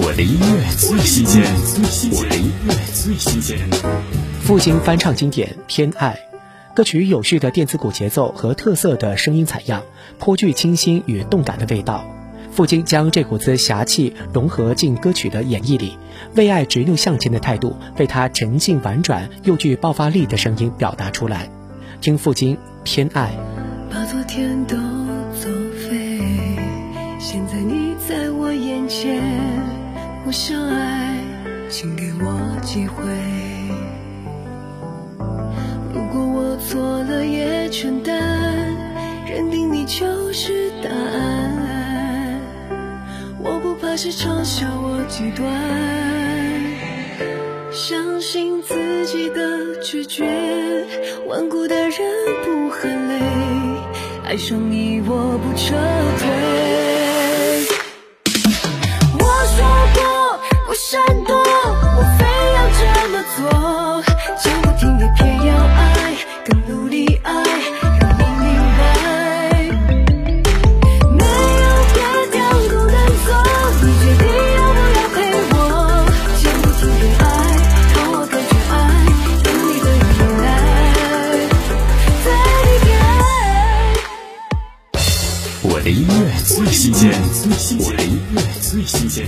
我的音乐最新鲜，我的音乐最新鲜。父亲翻唱经典《偏爱》，歌曲有序的电子鼓节奏和特色的声音采样，颇具清新与动感的味道。父亲将这股子侠气融合进歌曲的演绎里，为爱执拗向前的态度被他沉静婉转又具爆发力的声音表达出来。听父亲《偏爱》。把昨天都作废，现在你在我眼前，我想爱，请给我机会。如果我错了也承担，认定你就是答案。我不怕谁嘲笑我极端，相信自己的直觉，顽固的人不喊累。爱上你，我不撤退。的音乐最新鲜，我的音乐最新鲜。